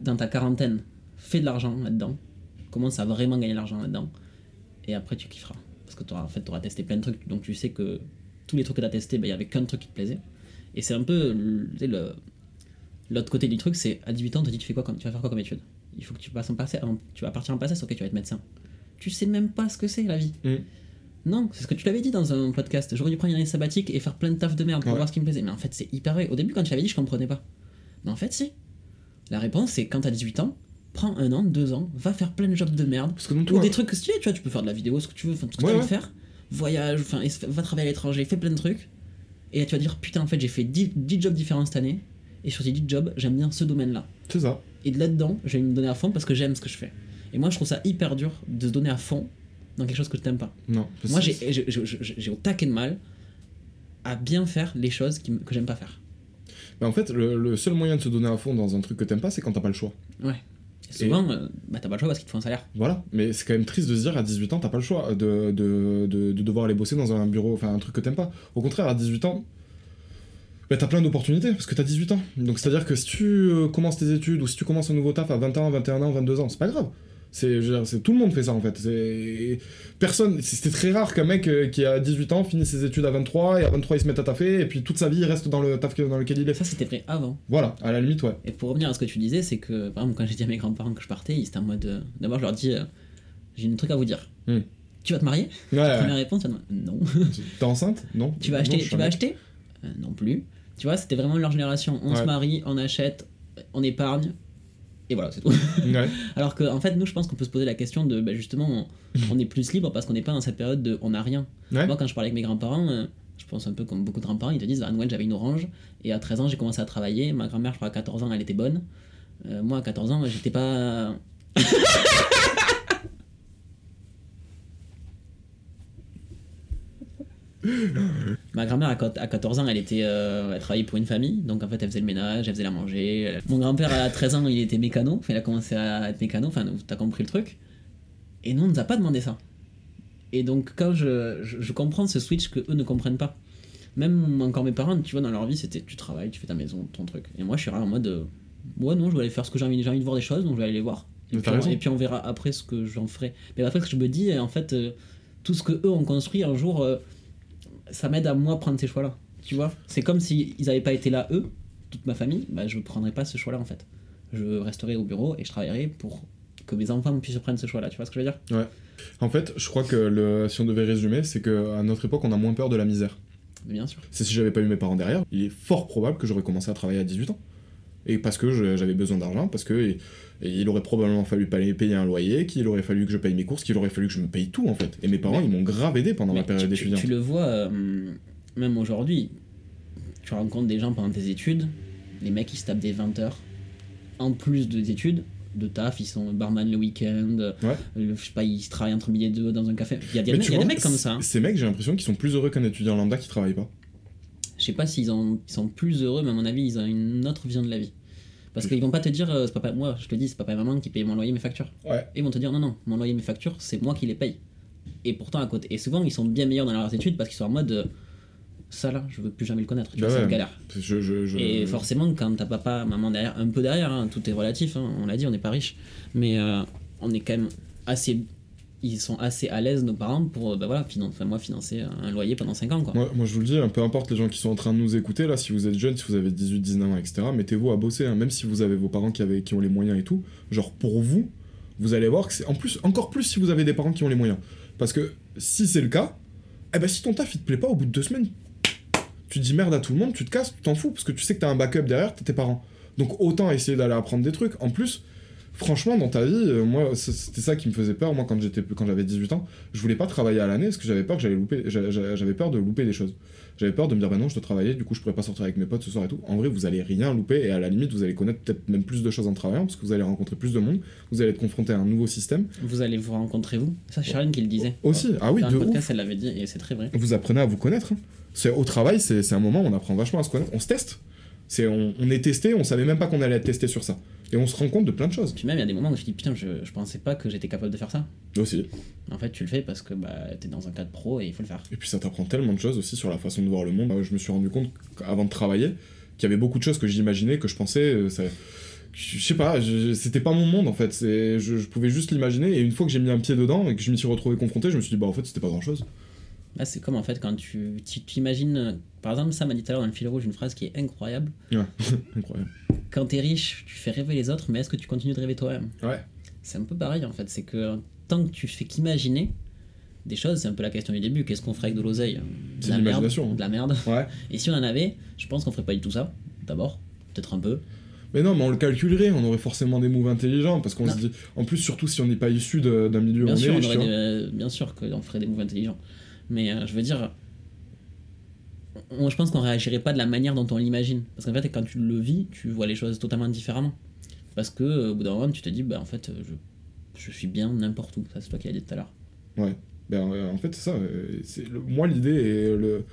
Dans ta quarantaine, fais de l'argent là-dedans. Commence à vraiment gagner de l'argent là-dedans. Et après, tu kifferas. Parce que tu auras, en fait, auras testé plein de trucs. Donc tu sais que tous les trucs que tu as testés, il y avait qu'un truc qui te plaisait. Et c'est un peu le- L'autre côté du truc, c'est à 18 ans, on te dit tu fais quoi comme, tu vas faire quoi comme étude? Il faut que tu passes en passé, tu vas partir en passé, ok, tu vas être médecin. Tu sais même pas ce que c'est la vie. Mm. Non, c'est ce que tu l'avais dit dans un podcast. J'aurais dû prendre une année sabbatique et faire plein de taf de merde pour Ouais. voir ce qui me plaisait. Mais en fait, c'est hyper vrai. Au début, quand tu l'avais dit, je comprenais pas. Mais en fait, si. La réponse, c'est quand t'as 18 ans, prends un an, deux ans, va faire plein de jobs de merde. Parce que Ou des trucs stylés, tu vois, tu peux faire de la vidéo, ce que tu veux, enfin, tout ce que Ouais, tu veux faire. Voyage, enfin, va travailler à l'étranger, fais plein de trucs. Et là, tu vas dire, putain, en fait, j'ai fait 10, 10 jobs différents cette année. Et sur ces 10 jobs, j'aime bien ce domaine-là. c'est ça. Et de là-dedans, je vais me donner à fond parce que j'aime ce que je fais. Et moi, je trouve ça hyper dur de se donner à fond dans quelque chose que je t'aime pas. Non. Moi, j'ai au taquet de mal à bien faire les choses qui que j'aime pas faire. Bah, en fait, le, le seul moyen de se donner à fond dans un truc que t'aimes pas, c'est quand t'as pas le choix. Ouais. Et souvent, euh, bah, t'as pas le choix parce qu'ils te font un salaire. Voilà, mais c'est quand même triste de se dire à 18 ans, t'as pas le choix de, de, de, de devoir aller bosser dans un bureau, enfin un truc que t'aimes pas. Au contraire, à 18 ans, bah, t'as plein d'opportunités parce que t'as 18 ans. Donc c'est à dire que si tu euh, commences tes études ou si tu commences un nouveau taf à 20 ans, 21 ans, 22 ans, c'est pas grave. C'est, tout le monde fait ça en fait. C'est personne. C'était très rare qu'un mec euh, qui a 18 ans finisse ses études à 23 et à 23 il se mette à taffer et puis toute sa vie il reste dans le taf dans lequel il est. Ça, c'était vrai avant. Voilà, à la limite ouais. Et pour revenir à ce que tu disais, c'est que, par exemple, quand j'ai dit à mes grands-parents que je partais, ils étaient en mode. euh, D'abord, je leur dis euh, J'ai un truc à vous dire. Hmm. Tu vas te marier Ouais, ouais. Première réponse, Non. T'es enceinte Non. tu vas Non, acheter suis Tu vas acheter Euh, Non plus. Tu vois, c'était vraiment leur génération. On se marie, on achète, on épargne. Et voilà, c'est tout. Ouais. Alors qu'en en fait, nous, je pense qu'on peut se poser la question de bah, justement, on, on est plus libre parce qu'on n'est pas dans cette période de on n'a rien. Ouais. Moi, quand je parlais avec mes grands-parents, euh, je pense un peu comme beaucoup de grands-parents, ils te disent à Noël, j'avais une orange, et à 13 ans, j'ai commencé à travailler. Ma grand-mère, je crois, à 14 ans, elle était bonne. Euh, moi, à 14 ans, j'étais pas. Ma grand-mère, à quat- à 14 ans, elle, était, euh, elle travaillait pour une famille, donc en fait, elle faisait le ménage, elle faisait la manger. elle- Mon grand-père, à 13 ans, il était mécano, enfin, il a commencé à être mécano, enfin, t'as compris le truc. Et nous, on nous a pas demandé ça. Et donc, quand je, je, je comprends ce switch que eux ne comprennent pas. Même encore mes parents, tu vois, dans leur vie, c'était tu travailles, tu fais ta maison, ton truc. Et moi, je suis vraiment en mode, euh, ouais, non, je vais aller faire ce que j'ai envie, j'ai envie de voir des choses, donc je vais aller les voir. Et puis, on, raison. et puis on verra après ce que j'en ferai. Mais après, ce que je me dis, en fait, euh, tout ce que eux ont construit un jour, euh, ça m'aide à moi prendre ces choix-là. Tu vois C'est comme s'ils n'avaient pas été là, eux, toute ma famille, bah, je ne prendrais pas ce choix-là, en fait. Je resterai au bureau et je travaillerai pour que mes enfants puissent prendre ce choix-là. Tu vois ce que je veux dire? En fait, je crois que le, si on devait résumer, c'est qu'à notre époque, on a moins peur de la misère. Bien sûr. C'est si j'avais pas eu mes parents derrière, il est fort probable que j'aurais commencé à travailler à 18 ans. Et parce que j'avais besoin d'argent, parce que et- et il aurait probablement fallu payer un loyer, qu'il aurait fallu que je paye mes courses, qu'il aurait fallu que je me paye tout en fait. Et mes parents, Mais- ils m'ont grave aidé pendant ma période tu, tu- le vois, euh, même aujourd'hui, tu rencontres des gens pendant tes études, les mecs ils se tapent des 20 heures, en plus des études, de taf, ils sont barman le week-end, euh, Ouais. le- je sais pas, ils travaillent entre midi et deux dans un café. Il y a, des- y a mecs comme ça. hein. Ces mecs, j'ai l'impression qu'ils sont plus heureux qu'un étudiant lambda qui travaille pas. Je sais pas s'ils ont- ils sont plus heureux, mais à mon avis, ils ont une autre vision de la vie. Parce qu'ils vont pas te dire, euh, c'est papa, moi je te dis, c'est papa et maman qui payent mon loyer et mes factures. Ouais. Ils vont te dire, non, non, mon loyer et mes factures, c'est moi qui les paye. Et pourtant, à côté. Et souvent, ils sont bien meilleurs dans leurs études parce qu'ils sont en mode, euh, ça là, je veux plus jamais le connaître. Tu Bah vois, ouais. galère. Je, je, je- Et forcément, quand t'as papa, maman derrière, un peu derrière, hein, tout est relatif, hein, on l'a dit, on n'est pas riche. Mais euh, on est quand même assez. Ils sont assez à l'aise, nos parents, pour, bah voilà, finan- moi, financer un loyer pendant 5 ans, quoi. Moi, moi, je vous le dis, hein, peu importe les gens qui sont en train de nous écouter, là, si vous êtes jeune, si vous avez 18, 19 ans, etc., mettez-vous à bosser, hein, même si vous avez vos parents qui, avaient, qui ont les moyens et tout. Genre, pour vous, vous allez voir que c'est en plus, encore plus si vous avez des parents qui ont les moyens. Parce que si c'est le cas, eh ben, si ton taf il te plaît pas au bout de deux semaines, tu dis merde à tout le monde, tu te casses, tu t'en fous, parce que tu sais que t'as un backup derrière, t'as tes parents. Donc autant essayer d'aller apprendre des trucs. En plus, franchement, dans ta vie, euh, moi, c'était ça qui me faisait peur. Moi, quand j'étais, quand j'avais 18 ans, je voulais pas travailler à l'année parce que j'avais peur que j'allais louper, j'a- j'a- j'avais peur de louper des choses. J'avais peur de me dire, bah non, je dois travailler, du coup, je pourrais pas sortir avec mes potes ce soir et tout. En vrai, vous allez rien louper et à la limite, vous allez connaître peut-être même plus de choses en travaillant parce que vous allez rencontrer plus de monde, vous allez être confronté à un nouveau système. Vous allez vous rencontrer vous? Ça, Charline qui le disait. Aussi, ah oui, Dans de le ouf. podcast, elle l'avait dit et c'est très vrai. Vous apprenez à vous connaître. hein. C'est au travail, c'est c'est un moment où on apprend vachement à se connaître. On se teste. C'est on, on est testé, on savait même pas qu'on allait être testé sur ça. Et on se rend compte de plein de choses. Puis même, il y a des moments où je me dis putain, je, je pensais pas que j'étais capable de faire ça. Aussi. En fait, tu le fais parce que bah, t'es dans un cadre pro et il faut le faire. Et puis ça t'apprend tellement de choses aussi sur la façon de voir le monde. Euh, Je me suis rendu compte avant de travailler qu'il y avait beaucoup de choses que j'imaginais, que je pensais. euh, ça- Je sais pas, c'était pas mon monde en fait. C'est- Je, je pouvais juste l'imaginer. Et une fois que j'ai mis un pied dedans et que je m'y suis retrouvé confronté, je me suis dit, bah en fait, c'était pas grand chose. Là, c'est comme en fait quand tu t'imagines. euh, Par exemple, ça m'a dit tout à l'heure dans le fil rouge une phrase qui est incroyable. Incroyable. Quand t'es riche, tu fais rêver les autres, mais est-ce que tu continues de rêver toi-même? Ouais. C'est un peu pareil en fait. C'est que tant que tu fais qu'imaginer des choses, c'est un peu la question du début. Qu'est-ce qu'on ferait avec de l'oseille? C'est De la de merde. l'imagination, hein. De la merde. Ouais. Et si on en avait, je pense qu'on ferait pas du tout ça. D'abord, peut-être un peu. Mais non, mais on le calculerait, on aurait forcément des moves intelligents, parce qu'on se dit, en plus, surtout si on n'est pas issu d'un milieu où Bien on sûr, est on riche, aurait des- euh, bien sûr qu'on ferait des moves intelligents. Mais euh, je veux dire, je pense qu'on réagirait pas de la manière dont on l'imagine. Parce qu'en fait, quand tu le vis, tu vois les choses totalement différemment. Parce que euh, au bout d'un moment, tu te dis, bah en fait, euh, je, je suis bien n'importe où. Ça, c'est toi qui l'as dit tout à l'heure. Ouais. Ben, en fait, c'est ça. c'est moi, l'idée et le,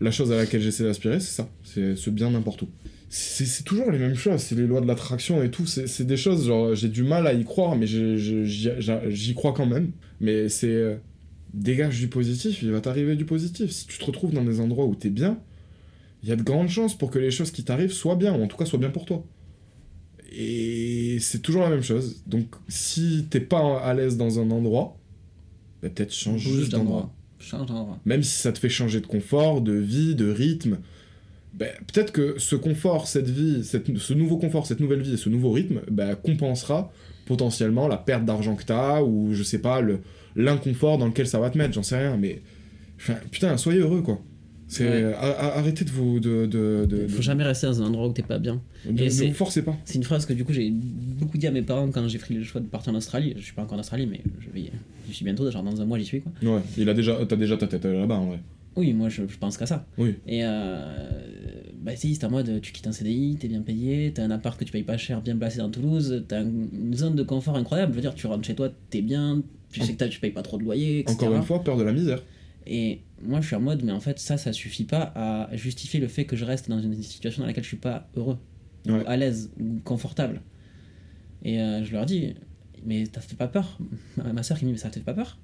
la chose à laquelle j'essaie d'aspirer, c'est ça. C'est ce bien n'importe où. C'est c'est toujours les mêmes choses. C'est les lois de l'attraction et tout. C'est c'est des choses, genre, j'ai du mal à y croire, mais j'ai- j'y j'y crois quand même. Mais c'est. Dégage du positif, il va t'arriver du positif. Si tu te retrouves dans des endroits où t'es bien, il y a de grandes chances pour que les choses qui t'arrivent soient bien, ou en tout cas soient bien pour toi. Et c'est toujours la même chose. Donc, si t'es pas à l'aise dans un endroit, bah, peut-être change juste d'endroit. Change d'endroit. Même si ça te fait changer de confort, de vie, de rythme, ben, peut-être que ce confort, cette vie, cette- ce nouveau confort, cette nouvelle vie et ce nouveau rythme ben, compensera potentiellement la perte d'argent que t'as ou je sais pas, le- l'inconfort dans lequel ça va te mettre, j'en sais rien, mais enfin, putain, soyez heureux quoi. C'est Ouais. a- arrêtez de vous de de, de, Faut jamais rester dans un endroit où t'es pas bien. de- Et ne forcez pas. C'est une phrase que du coup j'ai beaucoup dit à mes parents quand j'ai pris le choix de partir en Australie. Je suis pas encore en Australie, mais je vais, j'y suis bientôt. Genre dans un mois, j'y suis quoi. Ouais, il a déjà, t'as déjà ta tête là-bas en vrai. Oui, moi je, je pense qu'à ça. Oui. Et euh, bah si, c'est en mode tu quittes un CDI, t'es bien payé, t'as un appart que tu payes pas cher, bien placé dans Toulouse, t'as un- une zone de confort incroyable. Je veux dire, tu rentres chez toi, t'es bien, tu sais que t'as- tu payes pas trop de loyer, etc. Encore une fois, peur de la misère. Et moi je suis en mode, mais en fait ça, ça suffit pas à justifier le fait que je reste dans une situation dans laquelle je suis pas heureux, ou à l'aise, ou confortable. Et euh, je leur dis, mais ça te fait pas peur? Ma, ma soeur qui me dit, mais ça te fait pas peur?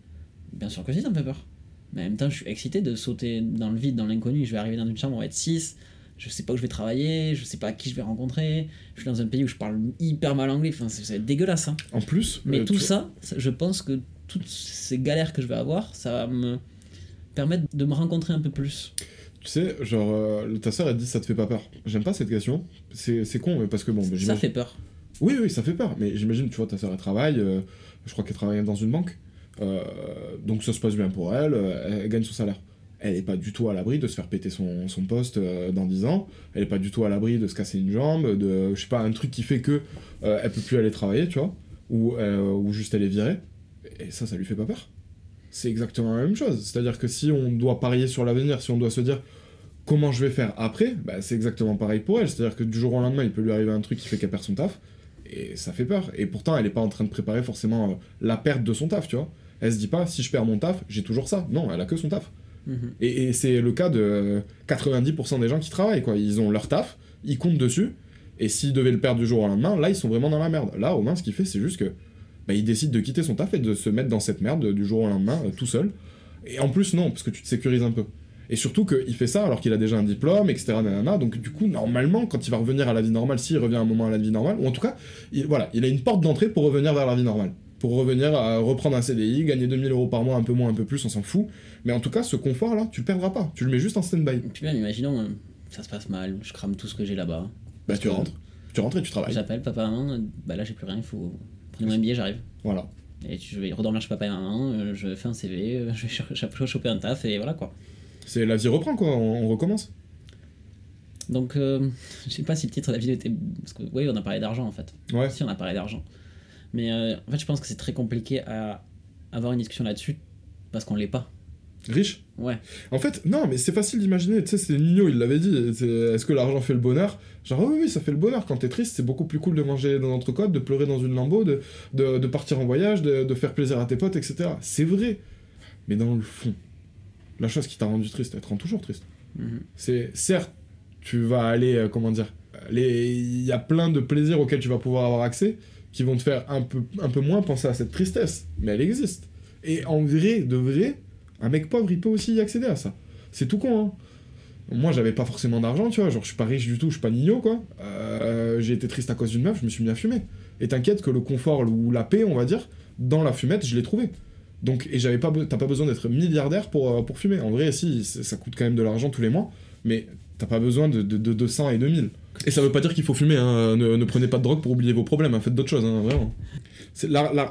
Bien sûr que si, ça me fait peur. Mais en même temps, je suis excité de sauter dans le vide, dans l'inconnu. Je vais arriver dans une chambre, on va être 6. Je sais pas où je vais travailler, je sais pas qui je vais rencontrer. Je suis dans un pays où je parle hyper mal anglais. Enfin, c'est c'est dégueulasse. Hein. En plus, Mais euh, tout ça, ça- je pense que toutes ces galères que je vais avoir, ça va me permettre de me rencontrer un peu plus. Tu sais, genre, euh, ta soeur elle dit ça te fait pas peur. J'aime pas cette question. C'est con, mais parce que bon, bah, Ça fait peur. Oui, oui, ça fait peur. Mais j'imagine, tu vois, ta soeur elle travaille. euh, je crois qu'elle travaille dans une banque. donc ça se passe bien pour elle. elle gagne son salaire. Elle est pas du tout à l'abri de se faire péter son, son poste euh, dans 10 ans. Elle est pas du tout à l'abri de se casser une jambe, de, je sais pas, un truc qui fait que euh, elle peut plus aller travailler, tu vois. Ou, euh, ou juste elle est virée. Et ça, ça lui fait pas peur. C'est exactement la même chose. C'est-à-dire que si on doit parier sur l'avenir, si on doit se dire comment je vais faire après, bah, c'est exactement pareil pour elle. C'est-à-dire que du jour au lendemain, il peut lui arriver un truc qui fait qu'elle perd son taf, et ça fait peur. Et pourtant, elle est pas en train de préparer forcément euh, la perte de son taf, tu vois. Elle se dit pas, si je perds mon taf, j'ai toujours ça. Non, elle a que son taf. Et, c'est le cas de euh, 90% des gens qui travaillent, quoi. Ils ont leur taf, ils comptent dessus, et s'ils devaient le perdre du jour au lendemain, là, ils sont vraiment dans la merde. Là, au moins, ce qu'il fait, c'est juste que bah, il décide de quitter son taf et de se mettre dans cette merde du jour au lendemain, euh, tout seul. Et en plus, non, parce que tu te sécurises un peu. Et surtout qu'il fait ça alors qu'il a déjà un diplôme, etc. donc du coup, normalement, quand il va revenir à la vie normale, s'il revient un moment à la vie normale, ou en tout cas, il, voilà, il a une porte d'entrée pour revenir vers la vie normale. Pour revenir à reprendre un CDI, gagner 2000 euros par mois, un peu moins, un peu plus, on s'en fout. Mais en tout cas, ce confort-là, tu le perdras pas. Tu le mets juste en stand-by. Puis même, imaginons, euh, ça se passe mal, je crame tout ce que j'ai là-bas. Bah, tu rentres. Tu rentres et tu travailles. J'appelle papa, maman, bah là j'ai plus rien, il faut. Prenez-moi un billet, j'arrive. Voilà. Et je vais redormir chez papa et maman, euh, je fais un CV, euh, je vais choper un taf et voilà quoi. C'est la vie reprend, quoi. On, on recommence. Donc, euh, je sais pas si le titre de la vidéo était. Parce que, oui, on a parlé d'argent en fait. Ouais. Si, on a parlé d'argent. Mais euh, en fait, je pense que c'est très compliqué à avoir une discussion là-dessus parce qu'on l'est pas. Riche Ouais. En fait, non, mais c'est facile d'imaginer. Tu sais, c'est Nino, il l'avait dit. Est-ce que l'argent fait le bonheur? Genre, oui, oui, ça fait le bonheur. Quand t'es triste, c'est beaucoup plus cool de manger dans l'entrecôte, de pleurer dans une lambeau, de, de, de partir en voyage, de, de faire plaisir à tes potes, etc. C'est vrai. Mais dans le fond, la chose qui t'a rendu triste, elle te rend toujours triste. Mhm. C'est certes, tu vas aller, euh, comment dire, il y a plein de plaisirs auxquels tu vas pouvoir avoir accès qui vont te faire un peu, moins penser à cette tristesse, mais elle existe. Et en vrai, de vrai, un mec pauvre, il peut aussi y accéder à ça. C'est tout con, hein. Moi, j'avais pas forcément d'argent, tu vois, genre je suis pas riche du tout, je suis pas nigno, quoi. Euh, j'ai été triste à cause d'une meuf, je me suis mis à fumer. Et t'inquiète que le confort ou la paix, on va dire, dans la fumette, je l'ai trouvé. Donc, et j'avais pas, t'as pas besoin d'être milliardaire pour, euh, fumer. En vrai, si, ça coûte quand même de l'argent tous les mois, mais t'as pas besoin de, de, de 200 et 2000. Et ça veut pas dire qu'il faut fumer, hein. ne, ne prenez pas de drogue pour oublier vos problèmes, hein. faites d'autres choses, hein, vraiment.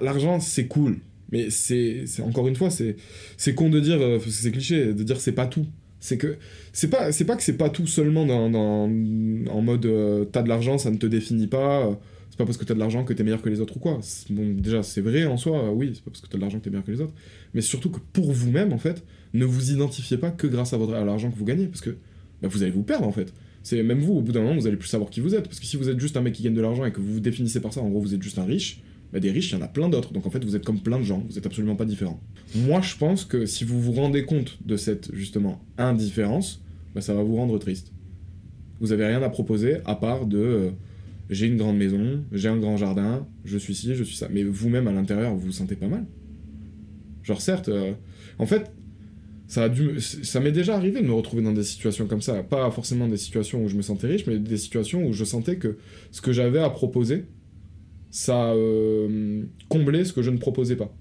L'argent, c'est cool, mais c'est encore une fois, c'est con de dire, euh, c'est cliché, de dire c'est pas tout. C'est que c'est pas c'est pas que c'est pas tout seulement dans, en mode euh, t'as de l'argent, ça ne te définit pas. euh, c'est pas parce que t'as de l'argent que t'es meilleur que les autres ou quoi. Bon, déjà, c'est vrai en soi, oui, c'est pas parce que t'as de l'argent que t'es meilleur que les autres. Mais surtout que pour vous-même, en fait, ne vous identifiez pas que grâce à l'argent que vous gagnez, parce que bah, vous allez vous perdre, en fait. C'est même vous, au bout d'un moment, vous allez plus savoir qui vous êtes. Parce que si vous êtes juste un mec qui gagne de l'argent et que vous vous définissez par ça, en gros, vous êtes juste un riche, bah, des riches, il y en a plein d'autres. Donc en fait, vous êtes comme plein de gens, vous êtes absolument pas différents. Moi, je pense que si vous vous rendez compte de cette, justement, indifférence, bah, ça va vous rendre triste. Vous avez rien à proposer à part de euh, j'ai une grande maison, j'ai un grand jardin, je suis ci, je suis ça. Mais vous-même à l'intérieur, vous vous sentez pas mal. Genre certes, euh, en fait, ça a dû, ça m'est déjà arrivé de me retrouver dans des situations comme ça, pas forcément des situations où je me sentais riche, mais des situations où je sentais que ce que j'avais à proposer, ça euh, comblait ce que je ne proposais pas.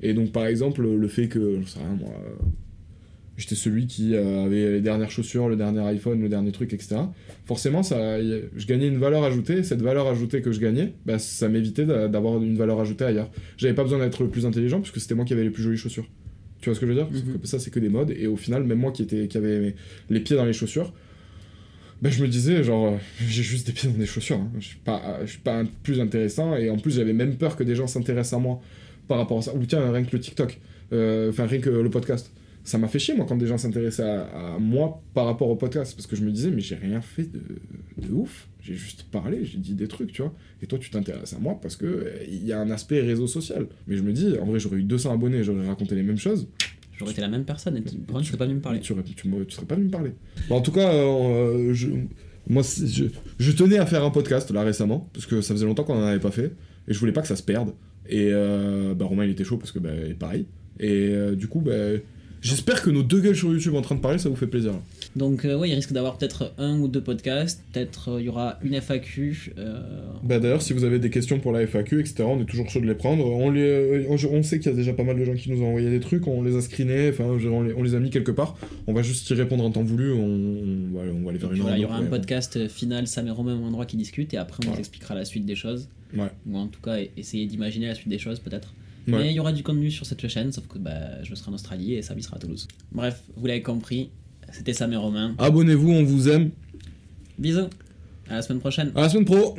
Et donc par exemple le fait que, je sais rien moi, j'étais celui qui avait les dernières chaussures, le dernier iPhone, le dernier truc, etc. Forcément, ça, je gagnais une valeur ajoutée. et Cette valeur ajoutée que je gagnais, bah, ça m'évitait d'a- d'avoir une valeur ajoutée ailleurs. J'avais pas besoin d'être le plus intelligent puisque c'était moi qui avais les plus jolies chaussures. Tu vois ce que je veux dire? Parce Mhm. que Ça, c'est que des modes. Et au final, même moi qui, était, qui avait les pieds dans les chaussures, bah, je me disais, genre, euh, j'ai juste des pieds dans des chaussures. hein. Je suis pas, je suis pas plus intéressant. Et en plus, j'avais même peur que des gens s'intéressent à moi par rapport à ça. Ou tiens, rien que le TikTok. Euh, Enfin, rien que le podcast ça m'a fait chier moi quand des gens s'intéressaient à, à moi par rapport au podcast parce que je me disais mais j'ai rien fait de, de ouf. J'ai juste parlé j'ai dit des trucs tu vois. Et toi tu t'intéresses à moi parce que euh, il y a un aspect réseau social. Mais je me dis en vrai j'aurais eu 200 abonnés j'aurais raconté les mêmes choses. J'aurais été la même personne et tu, tu serais pas venu me parler. tu, tu, me- tu serais pas venu me parler. En tout cas euh, je, moi je, je tenais à faire un podcast là récemment parce que ça faisait longtemps qu'on en avait pas fait et je voulais pas que ça se perde. Et euh, bah, Romain il était chaud parce que bah, pareil. Et euh, du coup bah, J'espère que nos deux gueules sur YouTube en train de parler, ça vous fait plaisir. Donc, euh, ouais, il risque d'avoir peut-être un ou deux podcasts. Peut-être euh, il y aura une FAQ. euh, Bah d'ailleurs, si vous avez des questions pour la FAQ, etc., on est toujours chaud de les prendre. On, les, euh, on, on sait qu'il y a déjà pas mal de gens qui nous ont envoyé des trucs, on les a screenés, enfin, on les, on les a mis quelque part. On va juste y répondre en temps voulu, on, on va, va aller vers une voilà, il y aura un ouais. podcast final, Sam et Romain au même endroit qui discutent. Et après, on Voilà. vous expliquera la suite des choses. Ouais. Ou en tout cas, essayer d'imaginer la suite des choses, peut-être. Ouais. Mais il y aura du contenu sur cette chaîne, sauf que bah, je serai en Australie et Sam il sera à Toulouse. Bref, vous l'avez compris, c'était Sam et Romain. Abonnez-vous, on vous aime. Bisous, à la semaine prochaine. À la semaine pro